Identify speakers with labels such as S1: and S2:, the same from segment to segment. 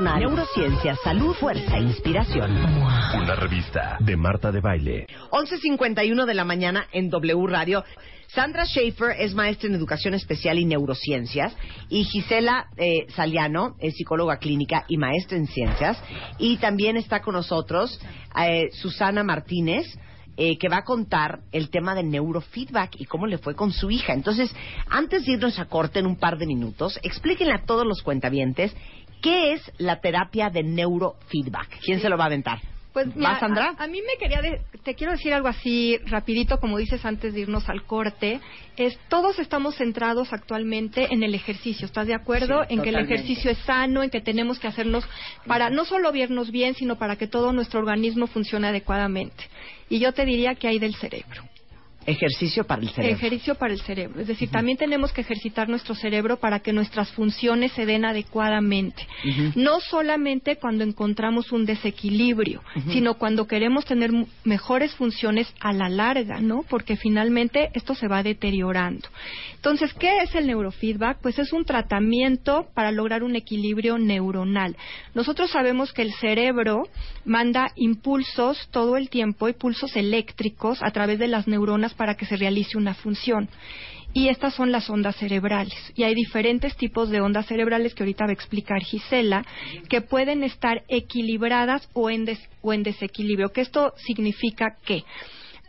S1: neurociencia, salud, fuerza e inspiración.
S2: Una revista de Marta de Baile.
S1: 11.51 de la mañana en W Radio. Sandra Schaefer es maestra en educación especial y neurociencias y Gisela eh, Saliano es psicóloga clínica y maestra en ciencias y también está con nosotros eh, Susana Martínez eh, que va a contar el tema del neurofeedback y cómo le fue con su hija. Entonces, antes de irnos a corte en un par de minutos, explíquenle a todos los cuentavientes ¿Qué es la terapia de neurofeedback? ¿Quién se lo va a aventar?
S3: Pues mira, Sandra? A, mí me quería, te quiero decir algo así rapidito, como dices antes de irnos al corte, es todos estamos centrados actualmente en el ejercicio, ¿estás de acuerdo? en que el ejercicio es sano, en que tenemos que hacernos para no solo vernos bien, sino para que todo nuestro organismo funcione adecuadamente. Y yo te diría que hay del cerebro.
S1: Ejercicio para el cerebro.
S3: Ejercicio para el cerebro. Es decir, también tenemos que ejercitar nuestro cerebro para que nuestras funciones se den adecuadamente. No solamente cuando encontramos un desequilibrio, sino cuando queremos tener mejores funciones a la larga, ¿no? Porque finalmente esto se va deteriorando. Entonces, ¿qué es el neurofeedback? Pues es un tratamiento para lograr un equilibrio neuronal. Nosotros sabemos que el cerebro manda impulsos todo el tiempo, impulsos eléctricos a través de las neuronas para que se realice una función. Y estas son las ondas cerebrales. Y hay diferentes tipos de ondas cerebrales que ahorita va a explicar Gisela, que pueden estar equilibradas o en, o en desequilibrio. Que esto significa que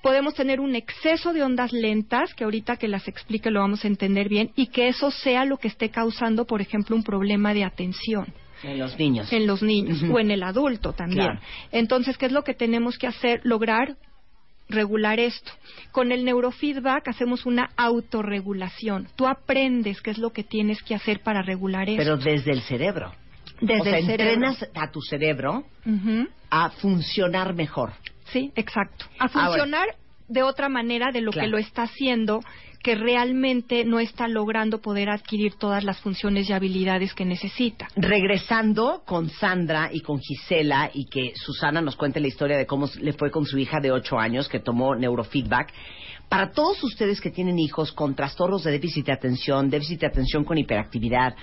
S3: podemos tener un exceso de ondas lentas, que ahorita que las explique lo vamos a entender bien, y que eso sea lo que esté causando, por ejemplo, un problema de atención.
S1: En los niños.
S3: En los niños o en el adulto también. Entonces, ¿qué es lo que tenemos que hacer? Lograr regular esto. Con el neurofeedback hacemos una autorregulación. Tú aprendes qué es lo que tienes que hacer para regular esto.
S1: Pero desde el cerebro. Desde el entrenas a tu cerebro a funcionar mejor.
S3: Sí, exacto. A funcionar de otra manera de lo que lo está haciendo que realmente no está logrando poder adquirir todas las funciones y habilidades que necesita.
S1: Regresando con Sandra y con Gisela y que Susana nos cuente la historia de cómo le fue con su hija de 8 años que tomó neurofeedback. Para todos ustedes que tienen hijos con trastornos de déficit de atención, déficit de atención con hiperactividad,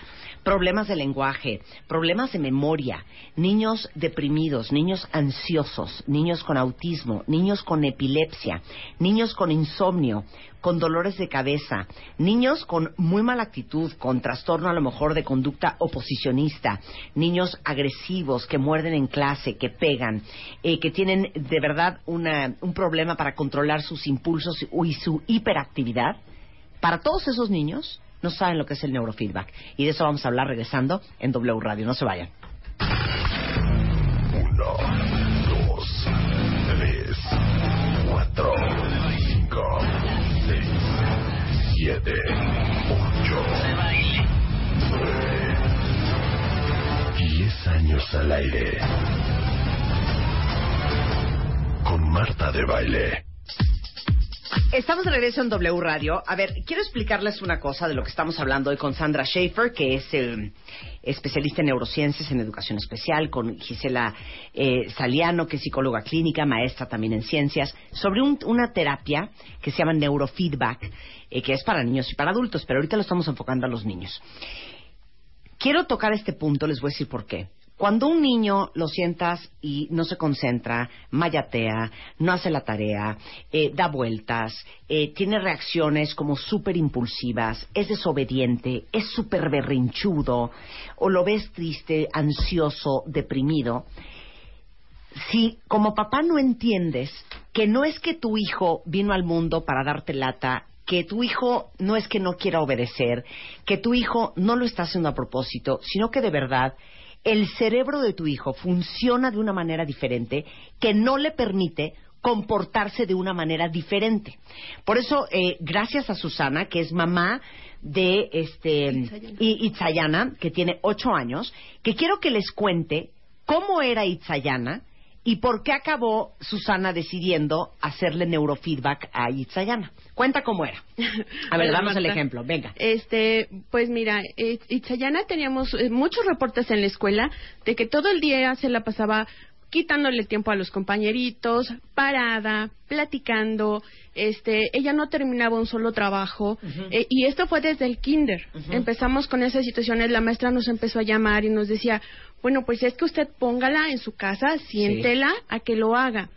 S1: problemas de lenguaje, problemas de memoria, niños deprimidos, niños ansiosos, niños con autismo, niños con epilepsia, niños con insomnio, con dolores de cabeza, niños con muy mala actitud, con trastorno a lo mejor de conducta oposicionista, niños agresivos que muerden en clase, que pegan, eh, que tienen de verdad un problema para controlar sus impulsos y su hiperactividad, para todos esos niños no saben lo que es el neurofeedback. Y de eso vamos a hablar regresando en W Radio. No se vayan.
S2: 7, 8, 9, 10 años al aire. Con Marta de baile.
S1: Estamos de regreso en W Radio. A ver, quiero explicarles una cosa de lo que estamos hablando hoy con Sandra Schaefer, que es el especialista en neurociencias, en educación especial, con Gisela eh, Saliano, que es psicóloga clínica, maestra también en ciencias, sobre una terapia que se llama neurofeedback, eh, que es para niños y para adultos, pero ahorita lo estamos enfocando a los niños. Quiero tocar este punto, les voy a decir por qué. Cuando un niño lo sientas y no se concentra, mayatea, no hace la tarea, eh, da vueltas, eh, tiene reacciones como súper impulsivas, es desobediente, es súper berrinchudo, o lo ves triste, ansioso, deprimido, si como papá no entiendes que no es que tu hijo vino al mundo para darte lata que tu hijo no es que no quiera obedecer, que tu hijo no lo está haciendo a propósito, sino que de verdad el cerebro de tu hijo funciona de una manera diferente que no le permite comportarse de una manera diferente. Por eso, eh, gracias a Susana, que es mamá de este
S4: Itzayana.
S1: Itzayana, que tiene ocho años, que quiero que les cuente cómo era Itzayana y por qué acabó Susana decidiendo hacerle neurofeedback a Itzayana. Cuenta cómo era. A ver, damos el ejemplo. Venga.
S4: Este, pues mira, eh, Itzayana teníamos eh, muchos reportes en la escuela de que todo el día se la pasaba quitándole tiempo a los compañeritos, parada, platicando, este, ella no terminaba un solo trabajo eh, y esto fue desde el kinder. Empezamos con esas situaciones, la maestra nos empezó a llamar y nos decía, bueno, pues es que usted póngala en su casa, siéntela a que lo haga.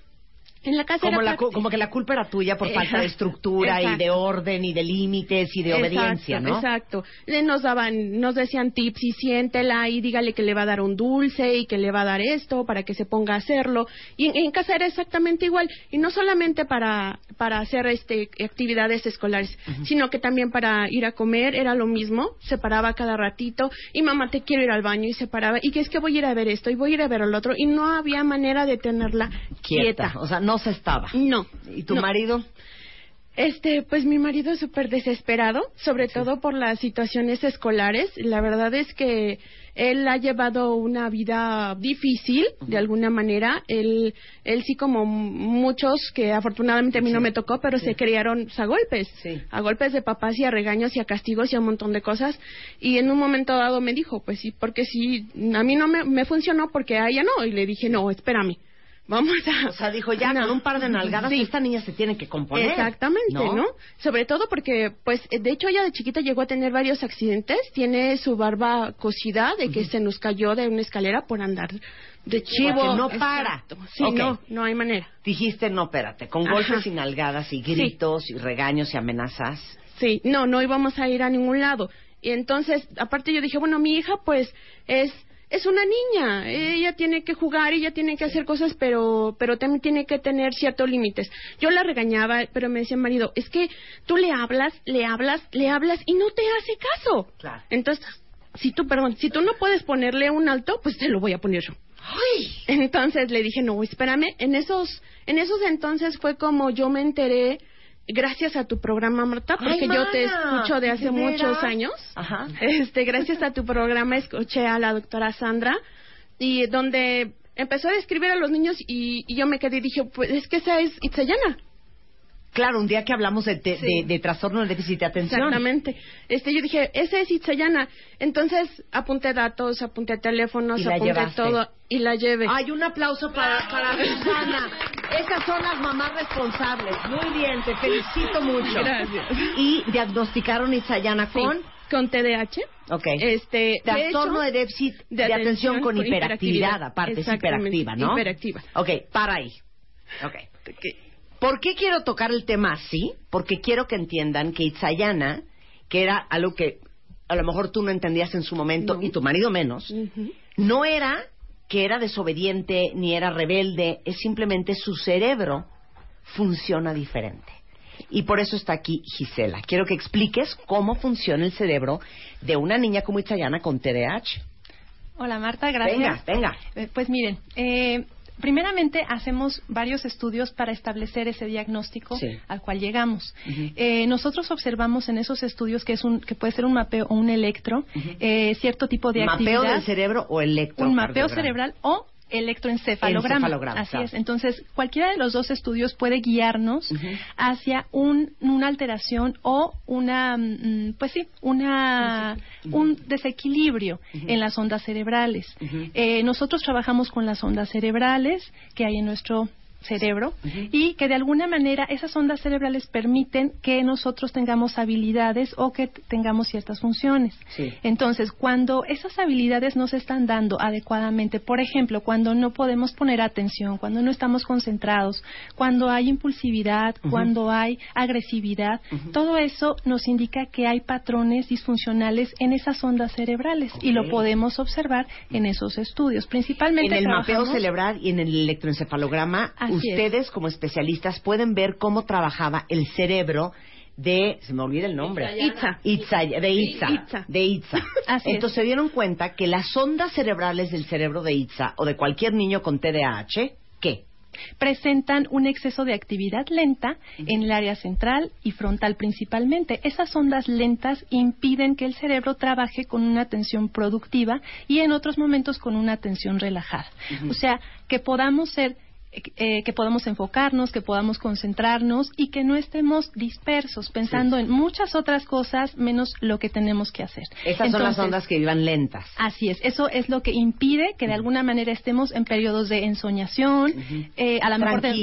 S4: En la casa
S1: Como,
S4: era
S1: la como que la culpa era tuya por falta de
S4: Exacto,
S1: estructura y de orden y de límites y de obediencia,
S4: Exacto,
S1: ¿no?
S4: Exacto. Nos daban, nos decían tips y siéntela y dígale que le va a dar un dulce y que le va a dar esto para que se ponga a hacerlo. Y en, en casa era exactamente igual. Y no solamente para, para hacer este, actividades escolares, sino que también para ir a comer era lo mismo. Se paraba cada ratito y mamá te quiero ir al baño y se paraba. Y que es que voy a ir a ver esto y voy a ir a ver al otro. Y no había manera de tenerla
S1: Quieta.
S4: quieta.
S1: O sea, no se estaba.
S4: No.
S1: ¿Y tu
S4: no.
S1: marido?
S4: Este, pues mi marido es súper desesperado, sobre todo por las situaciones escolares. La verdad es que él ha llevado una vida difícil, de alguna manera. Él, él sí como muchos, que afortunadamente a mí no me tocó, pero se criaron a golpes.
S1: Sí.
S4: A golpes de papás y a regaños y a castigos y a un montón de cosas. Y en un momento dado me dijo, pues sí, porque sí, a mí no me, me funcionó porque a ella no. Y le dije, no, espérame. Vamos a...
S1: O sea, dijo, ya
S4: No.
S1: con un par de nalgadas
S4: Sí.
S1: esta niña se tiene que componer.
S4: Exactamente, ¿no? Sobre todo porque, pues, eh, de hecho ella de chiquita llegó a tener varios accidentes. Tiene su barba cosida de que se nos cayó de una escalera por andar de chivo.
S1: no para.
S4: Sí,
S1: Ok.
S4: no, no hay manera.
S1: Dijiste, no, espérate, con
S4: Ajá.
S1: golpes y nalgadas y gritos y regaños y amenazas.
S4: Sí, no, no íbamos a ir a ningún lado. Y entonces, aparte yo dije, bueno, mi hija pues es es una niña, ella tiene que jugar, ella tiene que hacer cosas, pero pero también tiene que tener ciertos límites. Yo la regañaba, pero me decía marido, es que tú le hablas, le hablas, le hablas y no te hace caso.
S1: Claro.
S4: Entonces, si tú, perdón, si tú no puedes ponerle un alto, pues te lo voy a poner yo. Entonces le dije, no, espérame, en esos, en esos entonces fue como yo me enteré, gracias a tu programa, Marta, porque
S1: Ay,
S4: yo te escucho de hace muchos años.
S1: Ajá.
S4: Este, gracias a tu programa escuché a la doctora Sandra y donde empezó a describir a los niños y, y yo me quedé y dije, pues es que esa es Itzayana.
S1: Claro, un día que hablamos de, de,
S4: Sí.
S1: de- de trastorno del déficit de atención.
S4: Exactamente. Este, yo dije, esa es Itzayana. Entonces apunté datos, apunté teléfonos, apunté
S1: llevaste.
S4: todo y la llevé.
S1: Ay, un aplauso para, para Susana. Esas son las mamás responsables. Muy bien, te felicito mucho.
S4: Gracias.
S1: Y diagnosticaron Itzayana
S4: Sí,
S1: con...
S4: con TDAH.
S1: Ok.
S4: Este,
S1: Trastorno de, déficit de, atención, con hiperactividad, aparte, es hiperactiva, ¿no?
S4: Hiperactiva.
S1: Ok, para ahí. Ok. ¿Por qué quiero tocar el tema así? Porque quiero que entiendan que Itzayana, que era algo que a lo mejor tú no entendías en su momento
S4: No.
S1: y tu marido menos, no era que era desobediente ni era rebelde, es simplemente su cerebro funciona diferente. Y por eso está aquí Gisela. Quiero que expliques cómo funciona el cerebro de una niña como Itzayana con TDAH.
S5: Hola Marta, gracias.
S1: Venga, venga.
S5: Eh, Pues miren, eh, primeramente hacemos varios estudios para establecer ese diagnóstico
S1: Sí.
S5: al cual llegamos. Eh, nosotros observamos en esos estudios que es un que puede ser un mapeo o un electro, eh, cierto tipo de
S1: ¿Mapeo
S5: actividad,
S1: del cerebro o electro?
S5: un mapeo cerebral o electroencefalograma.
S1: Encefalograma,
S5: Así
S1: claro.
S5: es. Entonces, cualquiera de los dos estudios puede guiarnos hacia un, una alteración o una, mm, pues sí, una, un desequilibrio en las ondas cerebrales. Eh, nosotros trabajamos con las ondas cerebrales que hay en nuestro cerebro y que de alguna manera esas ondas cerebrales permiten que nosotros tengamos habilidades o que tengamos ciertas funciones.
S1: Sí.
S5: Entonces, cuando esas habilidades no se están dando adecuadamente, por ejemplo, cuando no podemos poner atención, cuando no estamos concentrados, cuando hay impulsividad, cuando hay agresividad, todo eso nos indica que hay patrones disfuncionales en esas ondas cerebrales y lo podemos observar en esos estudios. Principalmente
S1: En el mapeo cerebral y en el electroencefalograma,
S5: Así
S1: ustedes como especialistas pueden ver cómo trabajaba el cerebro de, se me olvida el nombre,
S4: Itza.
S1: Itza, de Itza,
S4: Itza.
S1: de Itza.
S5: Así es.
S1: Entonces se dieron cuenta que las ondas cerebrales del cerebro de Itza o de cualquier niño con TDAH, ¿qué?
S5: presentan un exceso de actividad lenta en el área central y frontal principalmente. Esas ondas lentas impiden que el cerebro trabaje con una atención productiva y en otros momentos con una atención relajada. O sea, que podamos ser eh, que podamos enfocarnos, que podamos concentrarnos y que no estemos dispersos pensando en muchas otras cosas menos lo que tenemos que hacer.
S1: Esas son las ondas que vivan lentas.
S5: Así es, eso es lo que impide que de alguna manera estemos en periodos de ensoñación, eh, a lo mejor de,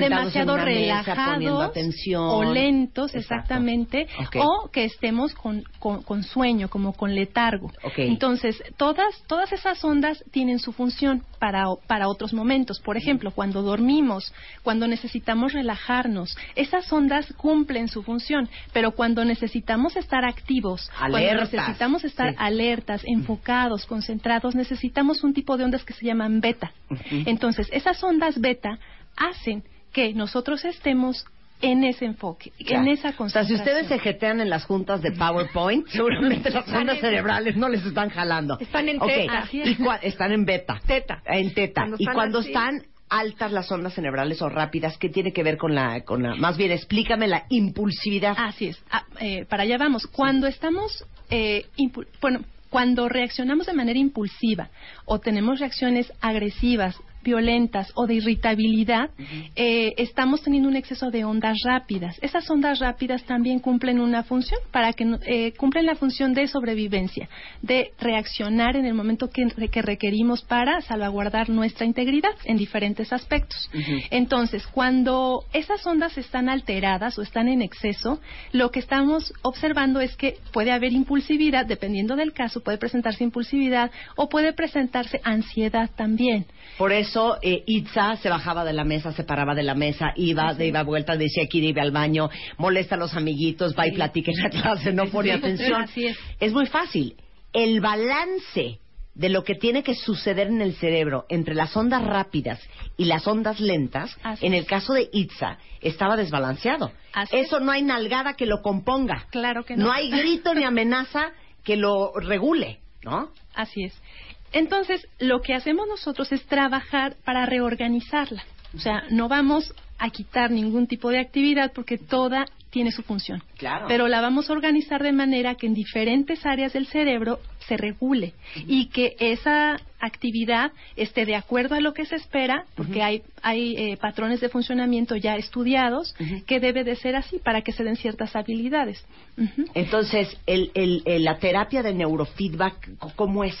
S5: demasiado relajados o lentos, exactamente, o que estemos con, con, sueño, como con letargo. Entonces, todas, todas esas ondas tienen su función para, para otros momentos. Por ejemplo, cuando dormimos, cuando necesitamos relajarnos. Esas ondas cumplen su función, pero cuando necesitamos estar activos, cuando necesitamos estar alertas, enfocados, concentrados, necesitamos un tipo de ondas que se llaman beta. Entonces, esas ondas beta hacen que nosotros estemos en ese enfoque, en esa concentración. O sea,
S1: si ustedes se jetean en las juntas de PowerPoint, seguramente las ondas cerebrales no les están jalando.
S3: Están en teta.
S1: están en beta.
S3: Teta.
S1: En teta. y cuando están altas las ondas cerebrales o rápidas, ¿qué tiene que ver con la, con la, más bien explícame la impulsividad?
S5: Así es, ah, eh, para allá vamos. Cuando estamos, eh, bueno, cuando reaccionamos de manera impulsiva o tenemos reacciones agresivas, violentas o de irritabilidad, eh, estamos teniendo un exceso de ondas rápidas. Esas ondas rápidas también cumplen una función, para que eh, cumplen la función de sobrevivencia, de reaccionar en el momento que, que requerimos para salvaguardar nuestra integridad en diferentes aspectos. Entonces, cuando esas ondas están alteradas o están en exceso, lo que estamos observando es que puede haber impulsividad, dependiendo del caso, puede presentarse impulsividad o puede presentarse ansiedad también.
S1: Por eso eh, Itza se bajaba de la mesa, se paraba de la mesa, iba, de iba vuelta, decía que iba al baño, molesta a los amiguitos, va y platica en la clase, no pone atención. es. muy fácil. El balance de lo que tiene que suceder en el cerebro entre las ondas rápidas y las ondas lentas, en el caso de Itza, estaba desbalanceado. Eso no hay nalgada que lo componga.
S5: Claro que no.
S1: No hay grito ni amenaza que lo regule, ¿no?
S5: Así es. Entonces, lo que hacemos nosotros es trabajar para reorganizarla. O sea, no vamos a quitar ningún tipo de actividad porque toda tiene su función.
S1: Claro.
S5: Pero la vamos a organizar de manera que en diferentes áreas del cerebro se regule y que esa actividad esté de acuerdo a lo que se espera, porque hay, hay eh, patrones de funcionamiento ya estudiados que debe de ser así para que se den ciertas habilidades.
S1: Entonces, el, el, la terapia de neurofeedback, ¿cómo es?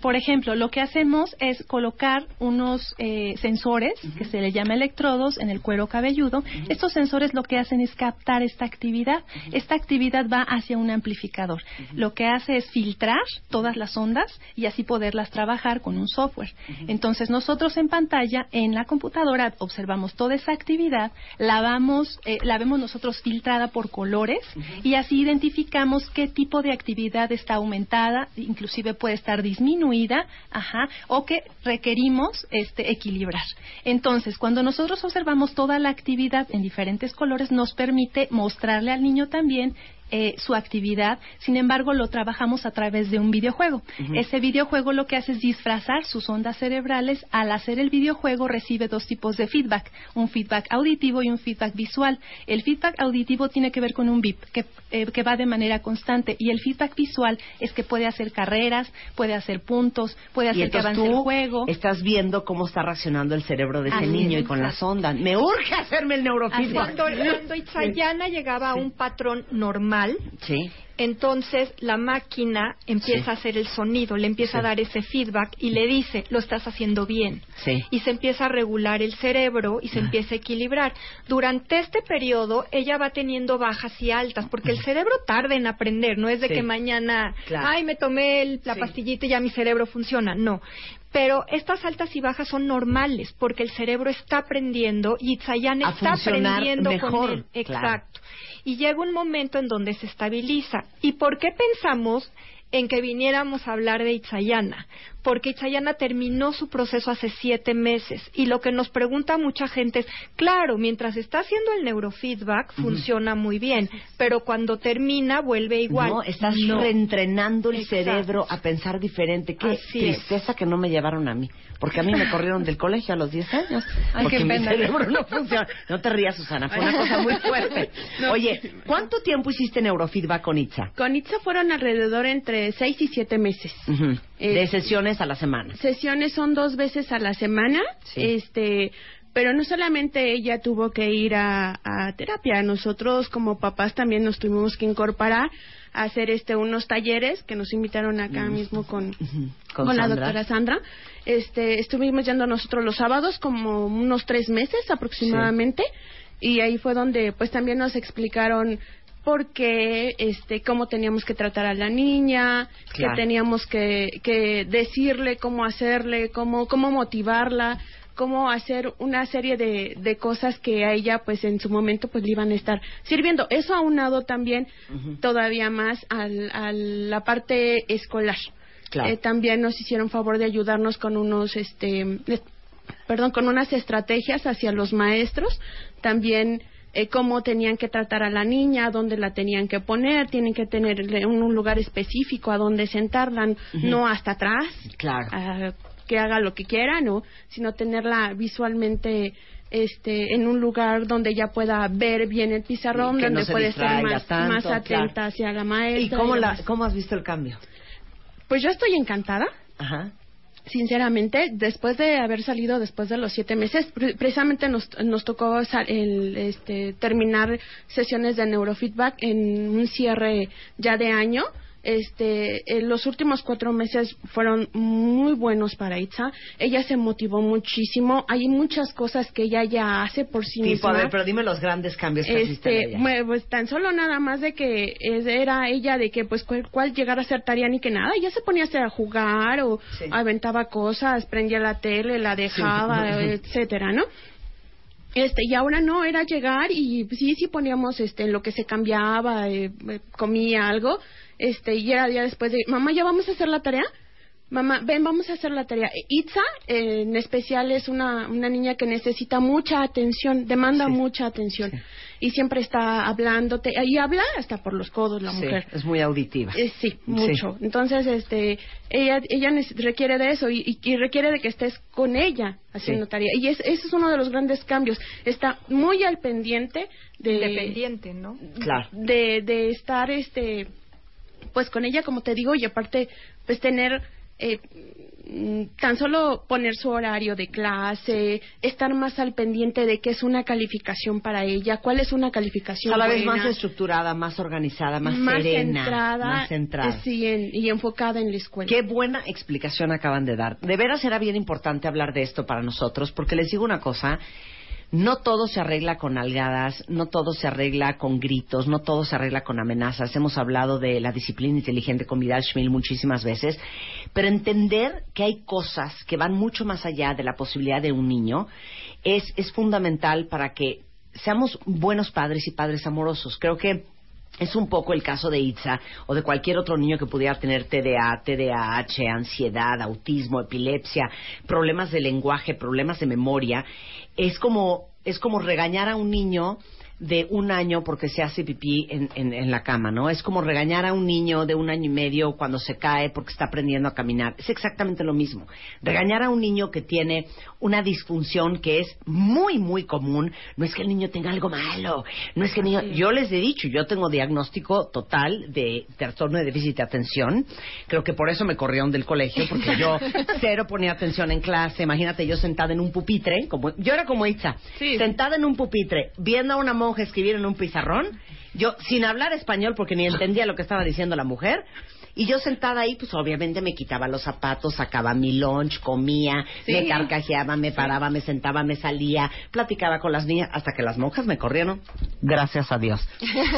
S5: Por ejemplo, lo que hacemos es colocar unos eh, sensores, que se le llama electrodos, en el cuero cabelludo. Estos sensores lo que hacen es captar esta actividad. Esta actividad va hacia un amplificador. Lo que hace es filtrar todas las ondas y así poderlas trabajar con un software. Entonces, nosotros en pantalla, en la computadora, observamos toda esa actividad, la, vamos, eh, la vemos nosotros filtrada por colores y así identificamos qué tipo de actividad está aumentada, inclusive puede estar disminuida ajá, o que requerimos este, equilibrar. Entonces, cuando nosotros observamos toda la actividad en diferentes colores, nos permite mostrarle al niño también eh, su actividad, sin embargo lo trabajamos a través de un videojuego. Ese videojuego lo que hace es disfrazar sus ondas cerebrales. Al hacer el videojuego recibe dos tipos de feedback, un feedback auditivo y un feedback visual. El feedback auditivo tiene que ver con un bip que, eh, que va de manera constante y el feedback visual es que puede hacer carreras, puede hacer puntos, puede hacer que avance el juego.
S1: Estás viendo cómo está reaccionando el cerebro de ese niño y con las ondas. Me urge hacerme el neurofeedback.
S3: Cuando, cuando Itzayana llegaba a un patrón normal
S1: sí.
S3: entonces la máquina empieza a hacer el sonido, le empieza a dar ese feedback y le dice, lo estás haciendo bien. Y se empieza a regular el cerebro y se empieza a equilibrar. Durante este periodo ella va teniendo bajas y altas, porque el cerebro tarda en aprender, no es de que mañana, ay, me tomé la pastillita y ya mi cerebro funciona, no. Pero estas altas y bajas son normales porque el cerebro está aprendiendo y Tzayan está aprendiendo
S1: mejor,
S3: con él. Exacto y llega un momento en donde se estabiliza. ¿Y por qué pensamos en que viniéramos a hablar de Itzayana? Porque Itzayana terminó su proceso hace siete meses y lo que nos pregunta mucha gente es, claro, mientras está haciendo el neurofeedback funciona muy bien, pero cuando termina vuelve igual.
S1: No, estás
S3: No.
S1: reentrenando el
S3: Exacto.
S1: cerebro a pensar diferente. Qué
S3: Así es.
S1: tristeza que no me llevaron a mí. Porque a mí me corrieron del colegio a los 10 años.
S5: Ay,
S1: porque mi
S5: pena.
S1: cerebro no funciona. No te rías, Susana. Fue una cosa muy fuerte. Oye, ¿cuánto tiempo hiciste neurofeedback con Itza?
S4: Con Itza fueron alrededor entre seis y siete meses.
S1: Ujú.
S4: Eh,
S1: De sesiones a la semana.
S4: Sesiones son dos veces a la semana.
S1: Sí.
S4: Este, pero no solamente ella tuvo que ir a, a terapia, nosotros como papás también nos tuvimos que incorporar a hacer este unos talleres que nos invitaron acá mismo con, con,
S1: Con
S4: la doctora Sandra. Este, estuvimos yendo nosotros los sábados como unos tres meses aproximadamente y ahí fue donde pues también nos explicaron por qué, este, cómo teníamos que tratar a la niña,
S1: Claro.
S4: que teníamos que, que decirle cómo hacerle, cómo, cómo motivarla, cómo hacer una serie de, de cosas que a ella pues en su momento pues le iban a estar sirviendo. Eso aunado también todavía más al, a la parte escolar.
S1: Claro.
S4: Eh, también nos hicieron favor de ayudarnos con unos, este, perdón, con unas estrategias hacia los maestros. También eh, cómo tenían que tratar a la niña, dónde la tenían que poner, tienen que tener un, un lugar específico a donde sentarla, no hasta atrás,
S1: Claro.
S4: que haga lo que quiera, no, sino tenerla visualmente este en un lugar donde ella pueda ver bien el pizarrón,
S1: no
S4: donde
S1: se
S4: puede estar más,
S1: tanto,
S4: más
S1: claro.
S4: atenta hacia la maestra.
S1: ¿Y cómo, la, cómo has visto el cambio?
S4: Pues yo estoy encantada.
S1: Ajá.
S4: Sinceramente, después de haber salido después de los siete meses, pre- precisamente nos, nos tocó el, este, terminar sesiones de neurofeedback en un cierre ya de año. Este, los últimos cuatro meses fueron muy buenos para Itza. Ella se motivó muchísimo. Hay muchas cosas que ella ya hace por sí
S1: Tipo,
S4: misma.
S1: a ver, pero dime los grandes cambios que en
S4: Este,
S1: ella.
S4: mue- pues tan solo nada más de que era ella de que pues cuál, cuál llegara a ser tarea ni que nada, ella se ponía a hacer a jugar o
S1: Sí.
S4: aventaba cosas, prendía la tele, la dejaba, etcétera, ¿no? Este, y ahora no, era llegar y sí, sí poníamos este, en lo que se cambiaba, eh, eh, comía algo, este, y era ya después de, mamá, ¿ya vamos a hacer la tarea? Mamá, ven, vamos a hacer la tarea. Itza, eh, en especial, es una, una niña que necesita mucha atención, demanda
S1: Sí.
S4: mucha atención. Y siempre está hablándote, y habla hasta por los codos la
S1: Sí,
S4: mujer.
S1: es muy auditiva.
S4: Eh, sí, mucho. Entonces, este, ella, ella requiere de eso y, y- y requiere de que estés con ella haciendo
S1: Sí.
S4: tarea. Y es, ese es uno de los grandes cambios. Está muy al pendiente de,
S3: Independiente, ¿no?
S1: Claro.
S4: de, de estar, este, pues con ella, como te digo, y aparte, pues tener eh, mm, tan solo poner su horario de clase, estar más al pendiente de qué es una calificación para ella, cuál es una calificación
S1: Cada vez más estructurada, más organizada, más,
S4: más
S1: serena,
S4: centrada,
S1: más centrada.
S4: eh, sí, en- y enfocada en la escuela.
S1: Qué buena explicación acaban de dar. De veras era bien importante hablar de esto para nosotros, porque les digo una cosa, no todo se arregla con algadas, no todo se arregla con gritos, no todo se arregla con amenazas. Hemos hablado de la disciplina inteligente con Vidal Schmil muchísimas veces, pero entender que hay cosas que van mucho más allá de la posibilidad de un niño es, es fundamental para que seamos buenos padres y padres amorosos. Creo que es un poco el caso de Itza o de cualquier otro niño que pudiera tener TDA, TDAH, ansiedad, autismo, epilepsia, problemas de lenguaje, problemas de memoria. Es como, es como regañar a un niño de un año porque se hace pipí en, en, en la cama, ¿no? Es como regañar a un niño de un año y medio cuando se cae porque está aprendiendo a caminar. Es exactamente lo mismo. Regañar a un niño que tiene una disfunción que es muy, muy común. No es que el niño tenga algo malo. No es que el niño... Yo les he dicho, yo tengo diagnóstico total de trastorno de déficit de atención. Creo que por eso me corrieron del colegio, porque yo cero ponía atención en clase. Imagínate yo sentada en un pupitre, como yo era como Itza,
S4: Sí.
S1: sentada en un pupitre, viendo a una monja escribir en un pizarrón, yo sin hablar español porque ni entendía lo que estaba diciendo la mujer, y yo sentada ahí, pues obviamente me quitaba los zapatos, sacaba mi lunch, comía, me carcajeaba, me paraba, me sentaba, me salía, platicaba con las niñas, hasta que las monjas me corrieron. Gracias a Dios.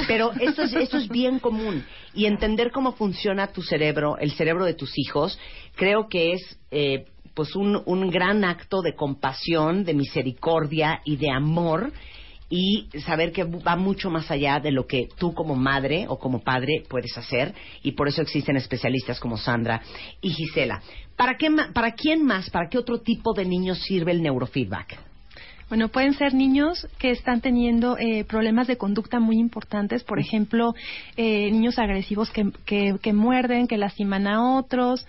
S1: Pero esto es, esto es bien común. Y entender cómo funciona tu cerebro, el cerebro de tus hijos, creo que es eh, pues un, un gran acto de compasión, de misericordia y de amor y saber que va mucho más allá de lo que tú como madre o como padre puedes hacer y por eso existen especialistas como Sandra y Gisela. ¿Para, qué, ¿Para quién más, para qué otro tipo de niños sirve el neurofeedback?
S5: Bueno, pueden ser niños que están teniendo eh, problemas de conducta muy importantes, por ejemplo, eh, niños agresivos que, que, muerden, que lastiman a otros,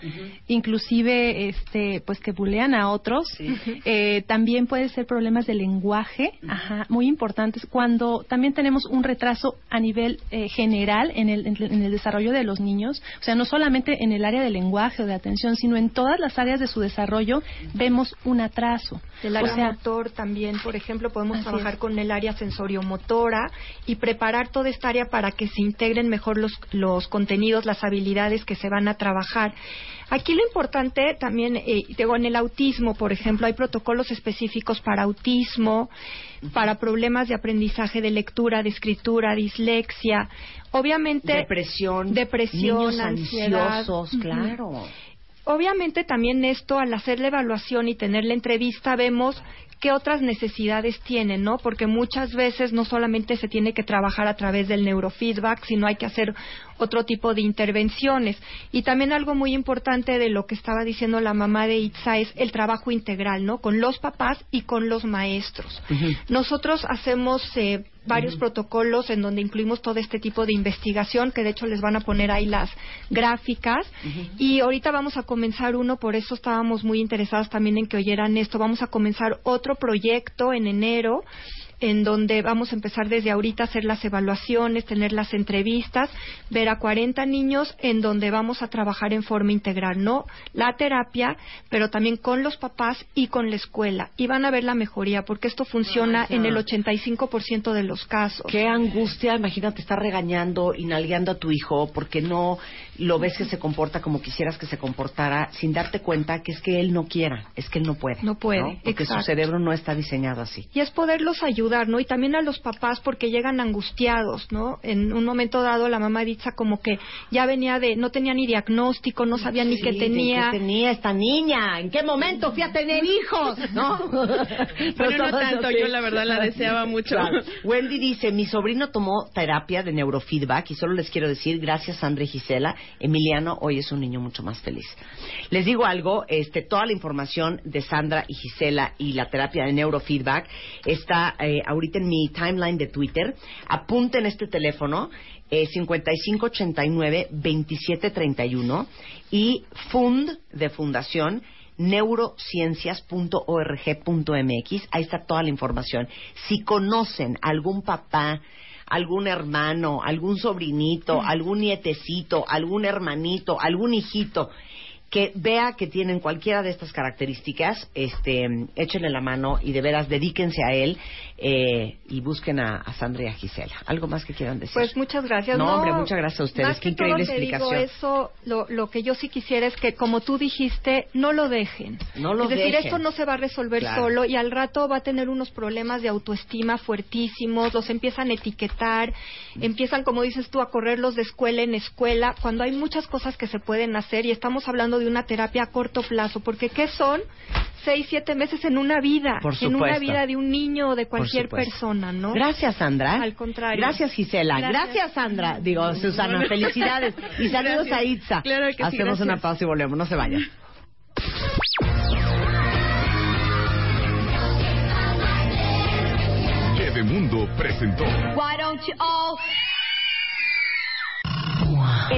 S5: inclusive, este, pues que bulean a otros. Eh, también pueden ser problemas de lenguaje, ajá, muy importantes. Cuando también tenemos un retraso a nivel general en el, en el desarrollo de los niños, o sea, no solamente en el área del lenguaje o de atención, sino en todas las áreas de su desarrollo vemos un atraso.
S3: El área o motor también, por ejemplo, podemos trabajar con el área sensoriomotora y preparar toda esta área para que se integren mejor los, los contenidos, las habilidades que se van a trabajar. Aquí lo importante también, eh, digo, en el autismo, por ejemplo, hay protocolos específicos para autismo, para problemas de aprendizaje de lectura, de escritura, dislexia, obviamente
S1: depresión,
S3: depresión, ansiedad,
S1: ansiosos, claro.
S3: Obviamente también esto, al hacer la evaluación y tener la entrevista, vemos qué otras necesidades tienen, ¿no? Porque muchas veces no solamente se tiene que trabajar a través del neurofeedback, sino hay que hacer otro tipo de intervenciones. Y también algo muy importante de lo que estaba diciendo la mamá de Itza es el trabajo integral, ¿no? Con los papás y con los maestros. Nosotros hacemos eh, varios protocolos en donde incluimos todo este tipo de investigación, que de hecho les van a poner ahí las gráficas. Y ahorita vamos a comenzar uno, por eso estábamos muy interesados también en que oyeran esto. Vamos a comenzar otro proyecto en enero en donde vamos a empezar desde ahorita a hacer las evaluaciones, tener las entrevistas, ver a 40 niños en donde vamos a trabajar en forma integral, no la terapia, pero también con los papás y con la escuela. Y van a ver la mejoría, porque esto funciona en el 85% de los casos.
S1: Qué angustia, imagínate estar regañando y nalgueando a tu hijo porque no lo ves que se comporta como quisieras que se comportara sin darte cuenta que es que él no quiera, es que él no puede.
S3: No puede,
S1: Porque su cerebro no está diseñado así.
S3: Y es poderlos ayudar, ¿no? Y también a los papás porque llegan angustiados, ¿no? En un momento dado la mamá dice como que ya venía de, no tenía ni diagnóstico, no sabía ni qué tenía.
S1: ¿Qué tenía esta niña? ¿En qué momento fui a tener hijos? ¿No?
S4: Pero no tanto, yo la verdad la deseaba mucho.
S1: Wendy dice, mi sobrino tomó terapia de neurofeedback y solo les quiero decir, gracias Sandra y Gisela, Emiliano hoy es un niño mucho más feliz. Les digo algo, este, toda la información de Sandra y Gisela y la terapia de neurofeedback está eh, ahorita en mi timeline de Twitter. Apunten este teléfono. Eh, 5589-2731 y fund de fundación neurociencias.org.mx. Ahí está toda la información. Si conocen algún papá, algún hermano, algún sobrinito, algún nietecito, algún hermanito, algún hijito que vea que tienen cualquiera de estas características, este, échenle la mano y de veras dedíquense a él eh, y busquen a, Sandra y a Gisela. ¿Algo más que quieran decir?
S3: Pues muchas gracias.
S1: No, hombre, muchas gracias a ustedes. Qué increíble explicación.
S3: Digo eso, lo, lo, que yo sí quisiera es que, como tú dijiste, no lo dejen.
S1: No lo
S3: Es decir, esto no se va a resolver solo y al rato va a tener unos problemas de autoestima fuertísimos, los empiezan a etiquetar, empiezan, como dices tú, a correrlos de escuela en escuela, cuando hay muchas cosas que se pueden hacer y estamos hablando de una terapia a corto plazo, porque ¿qué son? Seis, siete meses en una vida, en una vida de un niño o de cualquier persona, ¿no?
S1: Gracias, Sandra.
S3: Al contrario.
S1: Gracias, Gisela. Gracias, Sandra. Digo, Susana, felicidades. Y saludos a Itza.
S4: Claro que
S1: Hacemos una pausa y volvemos. No se vayan.
S2: Mundo presentó.
S6: Why don't you all...